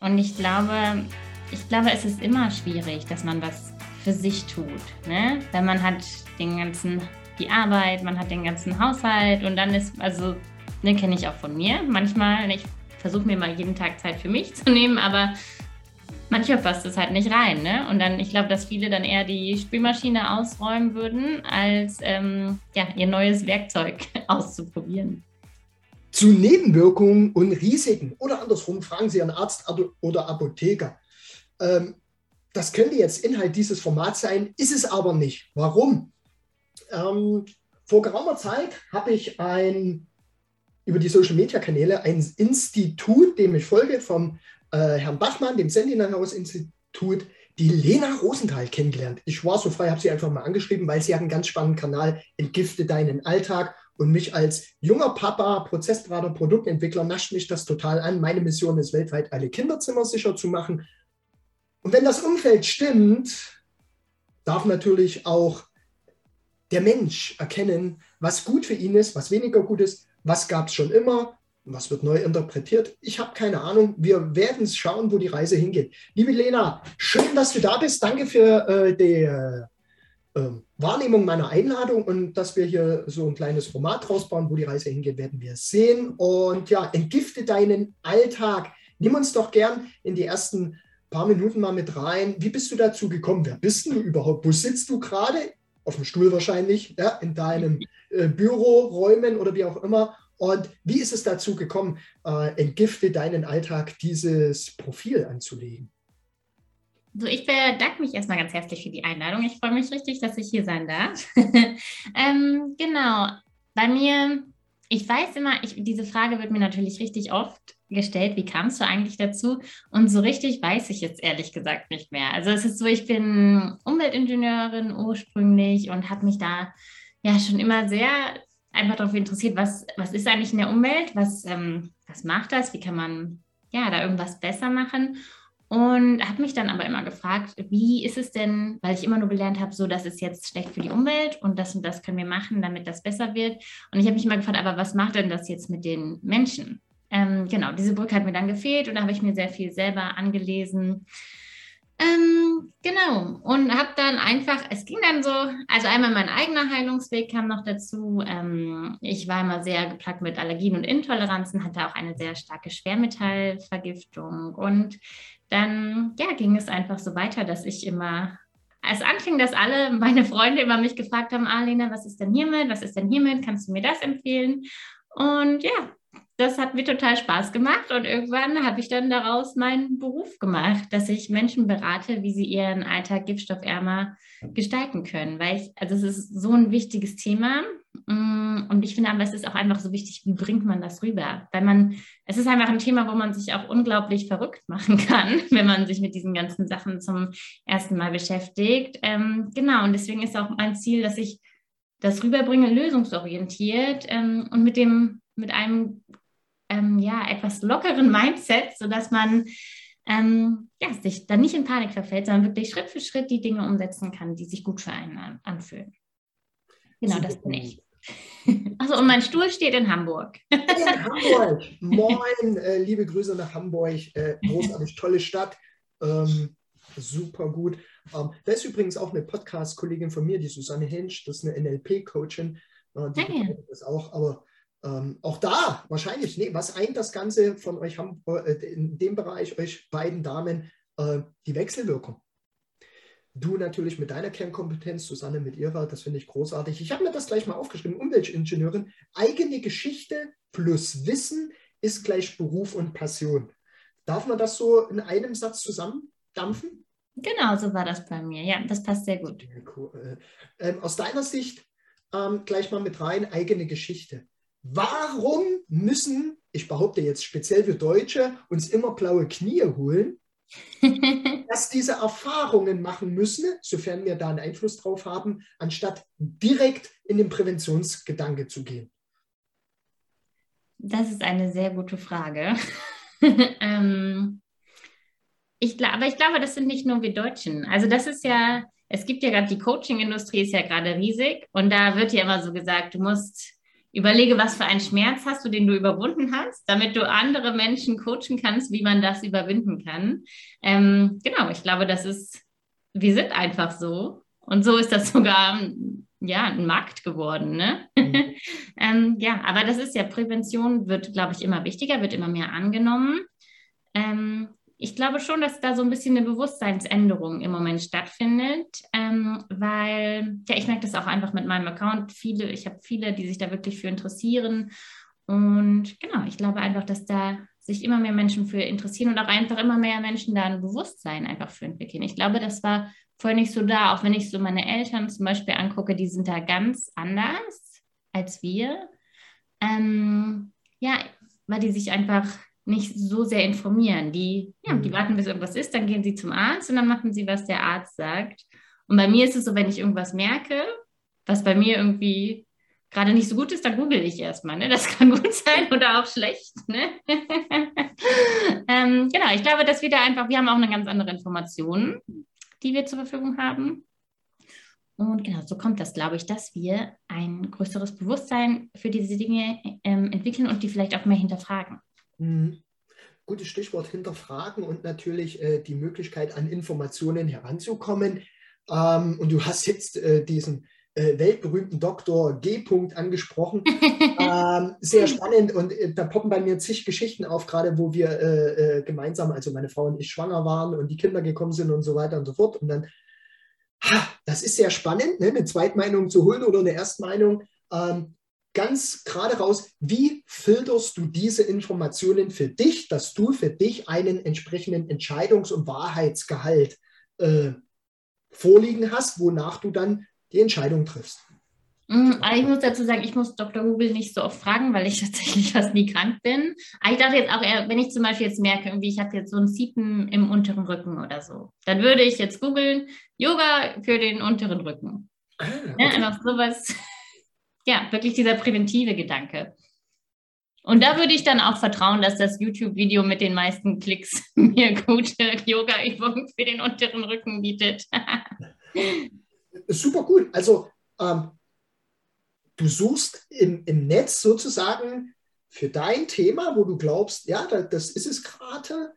Und ich glaube, ich glaube, es ist immer schwierig, dass man was für sich tut. Ne? Wenn man hat den ganzen, die Arbeit, man hat den ganzen Haushalt und dann ist, also, ne, kenne ich auch von mir. Manchmal, ich versuche mir mal jeden Tag Zeit für mich zu nehmen, aber manchmal passt es halt nicht rein. Ne? Und dann, ich glaube, dass viele dann eher die Spülmaschine ausräumen würden, als ähm, ja, ihr neues Werkzeug auszuprobieren. Zu Nebenwirkungen und Risiken oder andersrum fragen Sie einen Arzt oder Apotheker. Ähm, das könnte jetzt Inhalt dieses Formats sein, ist es aber nicht. Warum? Ähm, vor geraumer Zeit habe ich ein, über die Social Media Kanäle ein Institut, dem ich folge, vom äh, Herrn Bachmann, dem Sentinel House Institut, die Lena Rosenthal kennengelernt. Ich war so frei, habe sie einfach mal angeschrieben, weil sie hat einen ganz spannenden Kanal, Entgifte deinen Alltag. Und mich als junger Papa, Prozessberater, Produktentwickler nascht mich das total an. Meine Mission ist weltweit, alle Kinderzimmer sicher zu machen. Und wenn das Umfeld stimmt, darf natürlich auch der Mensch erkennen, was gut für ihn ist, was weniger gut ist, was gab es schon immer, was wird neu interpretiert? Ich habe keine Ahnung. Wir werden schauen, wo die Reise hingeht. Liebe Lena, schön, dass du da bist. Danke für äh, die äh, ähm, Wahrnehmung meiner Einladung und dass wir hier so ein kleines Format rausbauen, wo die Reise hingeht, werden wir sehen. Und ja, entgifte deinen Alltag. Nimm uns doch gern in die ersten paar Minuten mal mit rein. Wie bist du dazu gekommen? Wer bist du überhaupt? Wo sitzt du gerade? Auf dem Stuhl wahrscheinlich, ja, in deinem äh, Büroräumen oder wie auch immer. Und wie ist es dazu gekommen, äh, entgifte deinen Alltag, dieses Profil anzulegen? So, ich bedanke mich erstmal ganz herzlich für die Einladung. Ich freue mich richtig, dass ich hier sein darf. ähm, genau, bei mir, ich weiß immer, ich, diese Frage wird mir natürlich richtig oft gestellt, wie kamst du eigentlich dazu? Und so richtig weiß ich jetzt ehrlich gesagt nicht mehr. Also es ist so, ich bin Umweltingenieurin ursprünglich und habe mich da ja schon immer sehr einfach darauf interessiert, was, was ist eigentlich in der Umwelt, was, ähm, was macht das, wie kann man ja da irgendwas besser machen. Und habe mich dann aber immer gefragt, wie ist es denn, weil ich immer nur gelernt habe, so das ist jetzt schlecht für die Umwelt und das und das können wir machen, damit das besser wird. Und ich habe mich immer gefragt, aber was macht denn das jetzt mit den Menschen? Ähm, genau, diese Brücke hat mir dann gefehlt und da habe ich mir sehr viel selber angelesen. Ähm, genau, und habe dann einfach, es ging dann so, also einmal mein eigener Heilungsweg kam noch dazu. Ähm, ich war immer sehr geplagt mit Allergien und Intoleranzen, hatte auch eine sehr starke Schwermetallvergiftung. Und dann ja, ging es einfach so weiter, dass ich immer es anfing, dass alle meine Freunde immer mich gefragt haben, ah, was ist denn hiermit? Was ist denn hiermit? Kannst du mir das empfehlen? Und ja, das hat mir total Spaß gemacht und irgendwann habe ich dann daraus meinen Beruf gemacht, dass ich Menschen berate, wie sie ihren Alltag giftstoffärmer gestalten können, weil ich, also es ist so ein wichtiges Thema und ich finde aber, es ist auch einfach so wichtig, wie bringt man das rüber, weil man, es ist einfach ein Thema, wo man sich auch unglaublich verrückt machen kann, wenn man sich mit diesen ganzen Sachen zum ersten Mal beschäftigt. Ähm, genau, und deswegen ist auch mein Ziel, dass ich das rüberbringe, lösungsorientiert ähm, und mit dem mit einem ähm, ja, etwas lockeren Mindset, sodass man ähm, ja, sich dann nicht in Panik verfällt, sondern wirklich Schritt für Schritt die Dinge umsetzen kann, die sich gut für einen an, anfühlen. Genau, das bin ich. Also und mein Stuhl steht in Hamburg. In Hamburg. Moin, äh, liebe Grüße nach Hamburg. Äh, großartig, tolle Stadt. Ähm, super gut. Ähm, da ist übrigens auch eine Podcast-Kollegin von mir, die Susanne Hensch, das ist eine NLP-Coachin. Äh, die ja, das auch, aber ähm, auch da wahrscheinlich, nee, was eint das Ganze von euch haben, äh, in dem Bereich, euch beiden Damen, äh, die Wechselwirkung. Du natürlich mit deiner Kernkompetenz, Susanne mit ihrer, das finde ich großartig. Ich habe mir das gleich mal aufgeschrieben, Umweltingenieurin, eigene Geschichte plus Wissen ist gleich Beruf und Passion. Darf man das so in einem Satz zusammendampfen? Genau, so war das bei mir. Ja, das passt sehr gut. Cool. Ähm, aus deiner Sicht ähm, gleich mal mit rein, eigene Geschichte. Warum müssen, ich behaupte jetzt speziell für Deutsche, uns immer blaue Knie holen, dass diese Erfahrungen machen müssen, sofern wir da einen Einfluss drauf haben, anstatt direkt in den Präventionsgedanke zu gehen? Das ist eine sehr gute Frage. ähm, ich, aber ich glaube, das sind nicht nur wir Deutschen. Also das ist ja, es gibt ja gerade, die Coaching-Industrie ist ja gerade riesig und da wird ja immer so gesagt, du musst überlege, was für einen Schmerz hast du, den du überwunden hast, damit du andere Menschen coachen kannst, wie man das überwinden kann. Ähm, genau, ich glaube, das ist, wir sind einfach so. Und so ist das sogar ja, ein Markt geworden. Ne? Mhm. ähm, ja, aber das ist ja, Prävention wird, glaube ich, immer wichtiger, wird immer mehr angenommen. Ähm, ich glaube schon, dass da so ein bisschen eine Bewusstseinsänderung im Moment stattfindet, ähm, weil, ja, ich merke das auch einfach mit meinem Account. Viele, ich habe viele, die sich da wirklich für interessieren. Und genau, ich glaube einfach, dass da sich immer mehr Menschen für interessieren und auch einfach immer mehr Menschen da ein Bewusstsein einfach für entwickeln. Ich glaube, das war vorher nicht so da, auch wenn ich so meine Eltern zum Beispiel angucke, die sind da ganz anders als wir. Ähm, ja, weil die sich einfach nicht so sehr informieren. Die, ja, die mhm. warten, bis irgendwas ist, dann gehen sie zum Arzt und dann machen sie, was der Arzt sagt. Und bei mir ist es so, wenn ich irgendwas merke, was bei mir irgendwie gerade nicht so gut ist, dann google ich erstmal. Ne? Das kann gut sein oder auch schlecht. Ne? ähm, genau, ich glaube, dass wir da einfach, wir haben auch eine ganz andere Information, die wir zur Verfügung haben. Und genau, so kommt das, glaube ich, dass wir ein größeres Bewusstsein für diese Dinge ähm, entwickeln und die vielleicht auch mehr hinterfragen. Mhm. Gutes Stichwort hinterfragen und natürlich äh, die Möglichkeit, an Informationen heranzukommen. Ähm, und du hast jetzt äh, diesen äh, weltberühmten Doktor G. -Punkt angesprochen. ähm, sehr spannend und äh, da poppen bei mir zig Geschichten auf, gerade wo wir äh, äh, gemeinsam, also meine Frau und ich, schwanger waren und die Kinder gekommen sind und so weiter und so fort. Und dann, ha, das ist sehr spannend, ne, eine Zweitmeinung zu holen oder eine Erstmeinung. Ähm, ganz gerade raus, wie filterst du diese Informationen für dich, dass du für dich einen entsprechenden Entscheidungs- und Wahrheitsgehalt äh, vorliegen hast, wonach du dann die Entscheidung triffst. Mm, ich muss dazu sagen, ich muss Dr. Google nicht so oft fragen, weil ich tatsächlich fast nie krank bin. Aber ich dachte jetzt auch wenn ich zum Beispiel jetzt merke, irgendwie ich habe jetzt so ein Ziepen im unteren Rücken oder so, dann würde ich jetzt googeln, Yoga für den unteren Rücken. Ah, okay. ja, einfach sowas ja, wirklich dieser präventive Gedanke. Und da würde ich dann auch vertrauen, dass das YouTube-Video mit den meisten Klicks mir gute Yoga-Übungen für den unteren Rücken bietet. Super cool. Also ähm, du suchst im, im Netz sozusagen für dein Thema, wo du glaubst, ja, das ist es gerade,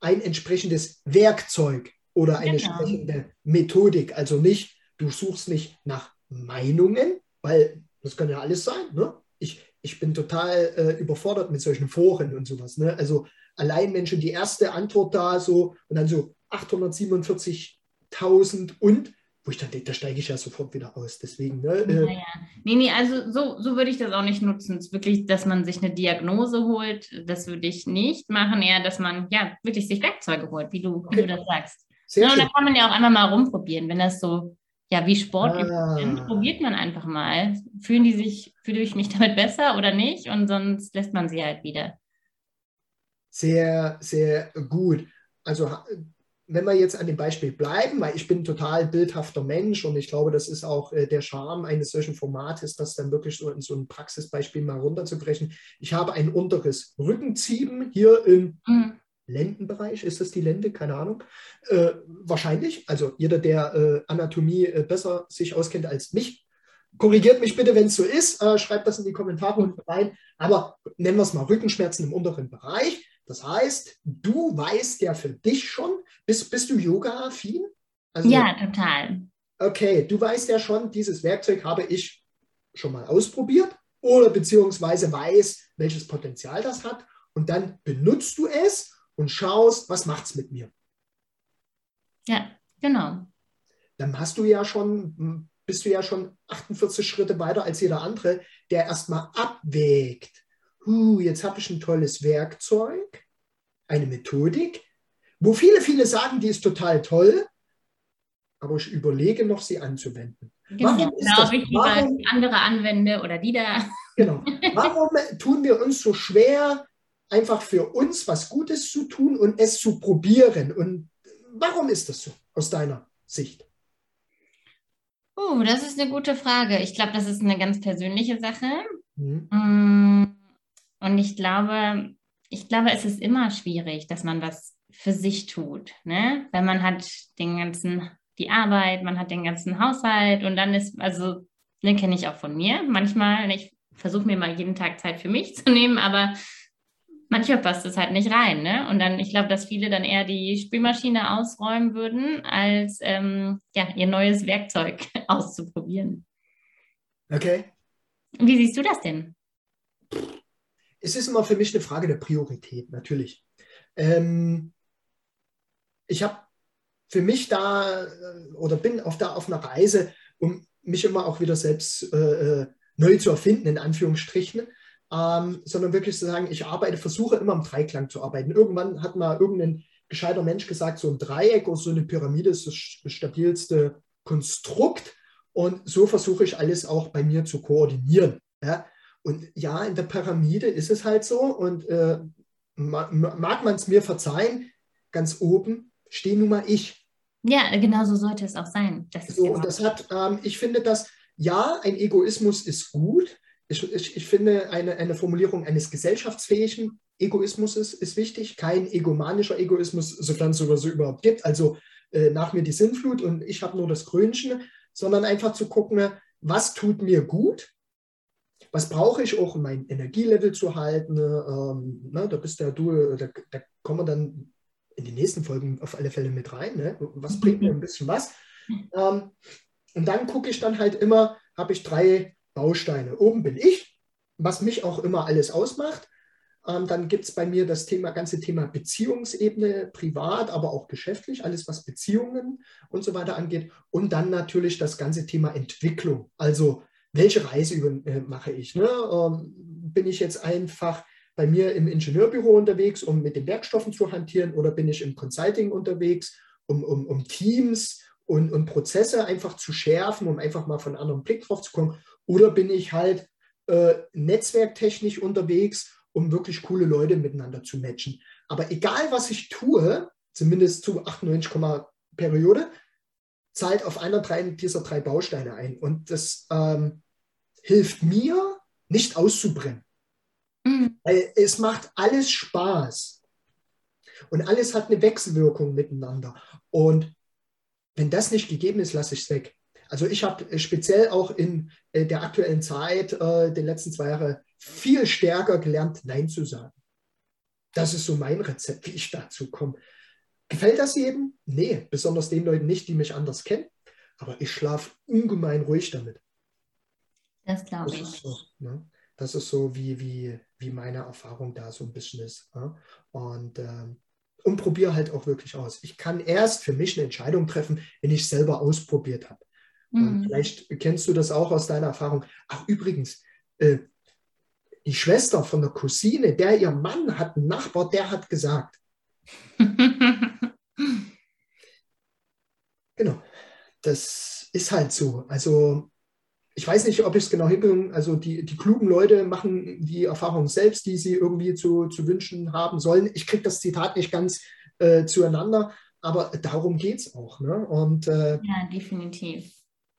ein entsprechendes Werkzeug oder eine genau. entsprechende Methodik. Also nicht, du suchst nicht nach Meinungen, weil das kann ja alles sein. Ne? Ich, ich bin total äh, überfordert mit solchen Foren und sowas. Ne? Also allein Menschen, die erste Antwort da so und dann so 847.000 und wo ich dann denke, da steige ich ja sofort wieder aus. Deswegen, ne? Äh, naja. Nee, nee, also so, so würde ich das auch nicht nutzen. Es ist wirklich, dass man sich eine Diagnose holt, das würde ich nicht machen, eher, dass man ja wirklich sich Werkzeuge holt, wie du, okay. wie du das sagst. Sehr ja, und da kann man ja auch einmal mal rumprobieren, wenn das so ja, wie Sport ah. sind, probiert man einfach mal. Fühlen die sich, fühle ich mich damit besser oder nicht? Und sonst lässt man sie halt wieder. Sehr, sehr gut. Also wenn wir jetzt an dem Beispiel bleiben, weil ich bin ein total bildhafter Mensch und ich glaube, das ist auch äh, der Charme eines solchen Formates, das dann wirklich so in so ein Praxisbeispiel mal runterzubrechen. Ich habe ein unteres Rückenziehen hier im mhm. Lendenbereich, ist das die Lende? Keine Ahnung. Äh, wahrscheinlich. Also jeder, der äh, Anatomie äh, besser sich auskennt als mich, korrigiert mich bitte, wenn es so ist. Äh, schreibt das in die Kommentare unten rein. Aber nennen wir es mal Rückenschmerzen im unteren Bereich. Das heißt, du weißt ja für dich schon, bist, bist du Yoga-affin? Also, ja, total. Okay, du weißt ja schon, dieses Werkzeug habe ich schon mal ausprobiert oder beziehungsweise weiß, welches Potenzial das hat. Und dann benutzt du es und schaust, was macht es mit mir. Ja, genau. Dann hast du ja schon, bist du ja schon 48 Schritte weiter als jeder andere, der erstmal abwägt. Huh, jetzt habe ich ein tolles Werkzeug, eine Methodik, wo viele, viele sagen, die ist total toll, aber ich überlege noch, sie anzuwenden. Genau, Warum ist genau, das? ich Warum, andere anwende oder die da. Genau. Warum tun wir uns so schwer, einfach für uns was Gutes zu tun und es zu probieren. Und warum ist das so aus deiner Sicht? Oh, das ist eine gute Frage. Ich glaube, das ist eine ganz persönliche Sache. Mhm. Mm, und ich glaube, ich glaube, es ist immer schwierig, dass man was für sich tut. Ne? Wenn man hat den ganzen, die Arbeit, man hat den ganzen Haushalt und dann ist, also, den kenne ich auch von mir. Manchmal, ich versuche mir mal jeden Tag Zeit für mich zu nehmen, aber manchmal passt es halt nicht rein. Ne? Und dann, ich glaube, dass viele dann eher die Spülmaschine ausräumen würden, als ähm, ja, ihr neues Werkzeug auszuprobieren. Okay. Wie siehst du das denn? Es ist immer für mich eine Frage der Priorität, natürlich. Ähm, ich habe für mich da äh, oder bin auf, da auf einer Reise, um mich immer auch wieder selbst äh, äh, neu zu erfinden, in Anführungsstrichen, ähm, sondern wirklich zu sagen, ich arbeite, versuche immer im Dreiklang zu arbeiten. Irgendwann hat mal irgendein gescheiter Mensch gesagt, so ein Dreieck oder so eine Pyramide ist das stabilste Konstrukt. Und so versuche ich alles auch bei mir zu koordinieren. Ja? Und ja, in der Pyramide ist es halt so. Und äh, mag man es mir verzeihen, ganz oben stehe nun mal ich. Ja, genau so sollte es auch sein. Das so, und das hat, ähm, ich finde, dass ja, ein Egoismus ist gut. Ich, ich, ich finde, eine, eine Formulierung eines gesellschaftsfähigen Egoismus ist, ist wichtig. Kein egomanischer Egoismus, sofern es sowas überhaupt gibt. Also äh, nach mir die Sinnflut und ich habe nur das Krönchen, sondern einfach zu gucken, was tut mir gut was brauche ich auch, um mein Energielevel zu halten? Ähm, ne, da bist ja du, da, da, kommen wir dann in den nächsten Folgen auf alle Fälle mit rein. Ne? Was bringt mir ein bisschen was? Ähm, und dann gucke ich dann halt immer, habe ich drei Bausteine. Oben bin ich, was mich auch immer alles ausmacht. Ähm, dann gibt es bei mir das Thema, ganze Thema Beziehungsebene, privat, aber auch geschäftlich, alles was Beziehungen und so weiter angeht. Und dann natürlich das ganze Thema Entwicklung. Also welche Reise über, äh, mache ich? Ne? Ähm, bin ich jetzt einfach bei mir im Ingenieurbüro unterwegs, um mit den Werkstoffen zu hantieren, oder bin ich im Consulting unterwegs, um, um, um Teams und, und Prozesse einfach zu schärfen, um einfach mal von einem anderen Blick drauf zu kommen? Oder bin ich halt äh, netzwerktechnisch unterwegs, um wirklich coole Leute miteinander zu matchen? Aber egal, was ich tue, zumindest zu 98, Periode, zahlt auf einer dieser drei Bausteine ein. Und das ähm, hilft mir, nicht auszubrennen. Mhm. Weil es macht alles Spaß. Und alles hat eine Wechselwirkung miteinander. Und wenn das nicht gegeben ist, lasse ich es weg. Also ich habe äh, speziell auch in äh, der aktuellen Zeit, äh, den letzten zwei Jahren, viel stärker gelernt, Nein zu sagen. Das ist so mein Rezept, wie ich dazu komme. Gefällt das jedem? Nee, besonders den Leuten nicht, die mich anders kennen. Aber ich schlafe ungemein ruhig damit. Das glaube ich. Ist so, ne? Das ist so, wie, wie, wie meine Erfahrung da so ein bisschen ist. Ne? Und, ähm, und probiere halt auch wirklich aus. Ich kann erst für mich eine Entscheidung treffen, wenn ich selber ausprobiert habe. Mhm. vielleicht kennst du das auch aus deiner Erfahrung. Ach, übrigens, äh, die Schwester von der Cousine, der ihr Mann hat, einen Nachbar, der hat gesagt. genau. Das ist halt so. Also ich weiß nicht, ob ich es genau hinbringe. Also die, die klugen Leute machen die Erfahrung selbst, die sie irgendwie zu, zu wünschen haben sollen. Ich kriege das Zitat nicht ganz äh, zueinander, aber darum geht es auch. Ne? Und, äh, ja, definitiv.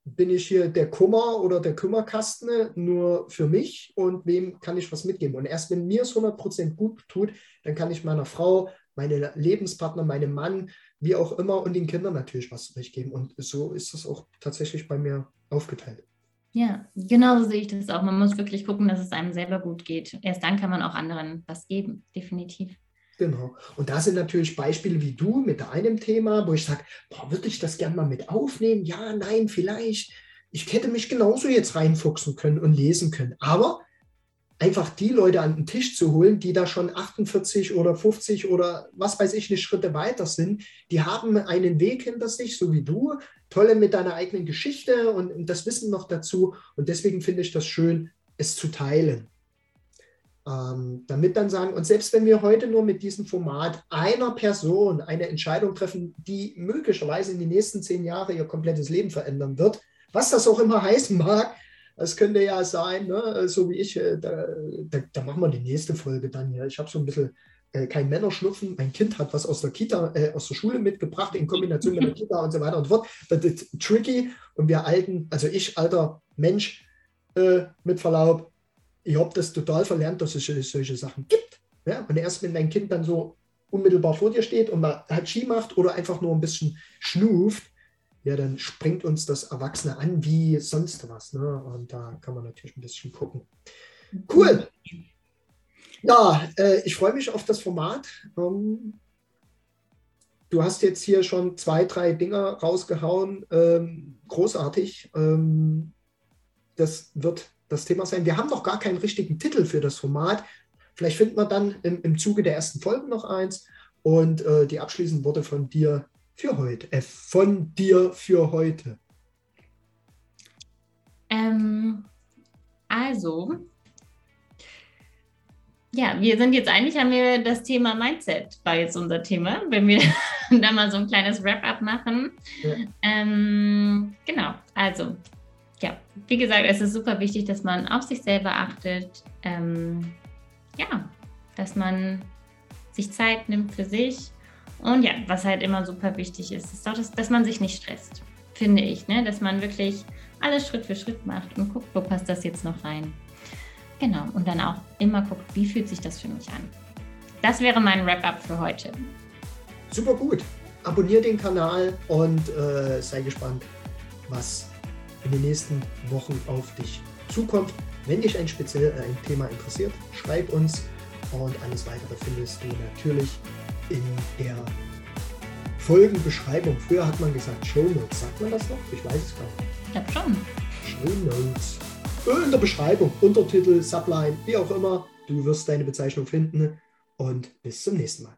Bin ich hier der Kummer oder der Kümmerkasten nur für mich und wem kann ich was mitgeben? Und erst wenn mir es 100% gut tut, dann kann ich meiner Frau, meine Lebenspartner, meinem Mann, wie auch immer und den Kindern natürlich was mitgeben. Und so ist es auch tatsächlich bei mir aufgeteilt. Ja, genau so sehe ich das auch. Man muss wirklich gucken, dass es einem selber gut geht. Erst dann kann man auch anderen was geben, definitiv. Genau. Und da sind natürlich Beispiele wie du mit deinem Thema, wo ich sage, würde ich das gerne mal mit aufnehmen? Ja, nein, vielleicht. Ich hätte mich genauso jetzt reinfuchsen können und lesen können. Aber einfach die Leute an den Tisch zu holen, die da schon 48 oder 50 oder was weiß ich, eine Schritte weiter sind, die haben einen Weg hinter sich, so wie du, tolle mit deiner eigenen Geschichte und das Wissen noch dazu. Und deswegen finde ich das schön, es zu teilen. Ähm, damit dann sagen, und selbst wenn wir heute nur mit diesem Format einer Person eine Entscheidung treffen, die möglicherweise in den nächsten zehn Jahren ihr komplettes Leben verändern wird, was das auch immer heißen mag, es könnte ja sein, ne, so wie ich, äh, da, da, da, machen wir die nächste Folge dann hier. Ich habe so ein bisschen äh, kein Männerschnupfen. Mein Kind hat was aus der Kita, äh, aus der Schule mitgebracht in Kombination mit der Kita und so weiter und so fort. Das ist tricky. Und wir alten, also ich, alter Mensch, äh, mit Verlaub, ich habe das total verlernt, dass es solche Sachen gibt. Ja? Und erst wenn dein Kind dann so unmittelbar vor dir steht und mal halt Ski macht oder einfach nur ein bisschen schnuft, ja, dann springt uns das Erwachsene an wie sonst was. Ne? Und da kann man natürlich ein bisschen gucken. Cool. Ja, äh, ich freue mich auf das Format. Ähm, du hast jetzt hier schon zwei, drei Dinger rausgehauen. Ähm, großartig. Ähm, das wird das Thema sein. Wir haben noch gar keinen richtigen Titel für das Format. Vielleicht finden wir dann im, im Zuge der ersten Folge noch eins. Und äh, die abschließenden Worte von dir für heute. Äh, von dir für heute. Ähm, also, ja, wir sind jetzt eigentlich, haben wir das Thema Mindset, war jetzt unser Thema, wenn wir da mal so ein kleines Wrap-up machen. Ja. Ähm, genau, also, ja, wie gesagt, es ist super wichtig, dass man auf sich selber achtet. Ähm, ja, dass man sich Zeit nimmt für sich. Und ja, was halt immer super wichtig ist, ist auch, dass, dass man sich nicht stresst, finde ich. Ne? Dass man wirklich alles Schritt für Schritt macht und guckt, wo passt das jetzt noch rein. Genau, und dann auch immer guckt, wie fühlt sich das für mich an. Das wäre mein Wrap-up für heute. Super gut. Abonnier den Kanal und äh, sei gespannt, was in den nächsten Wochen auf dich zukommt. Wenn dich ein speziell äh, ein Thema interessiert, schreib uns und alles weitere findest du natürlich in der Folgenbeschreibung. Früher hat man gesagt Show Notes. Sagt man das noch? Ich weiß es gar nicht. Ich glaube schon. Show Notes. In der Beschreibung, Untertitel, Subline, wie auch immer. Du wirst deine Bezeichnung finden. Und bis zum nächsten Mal.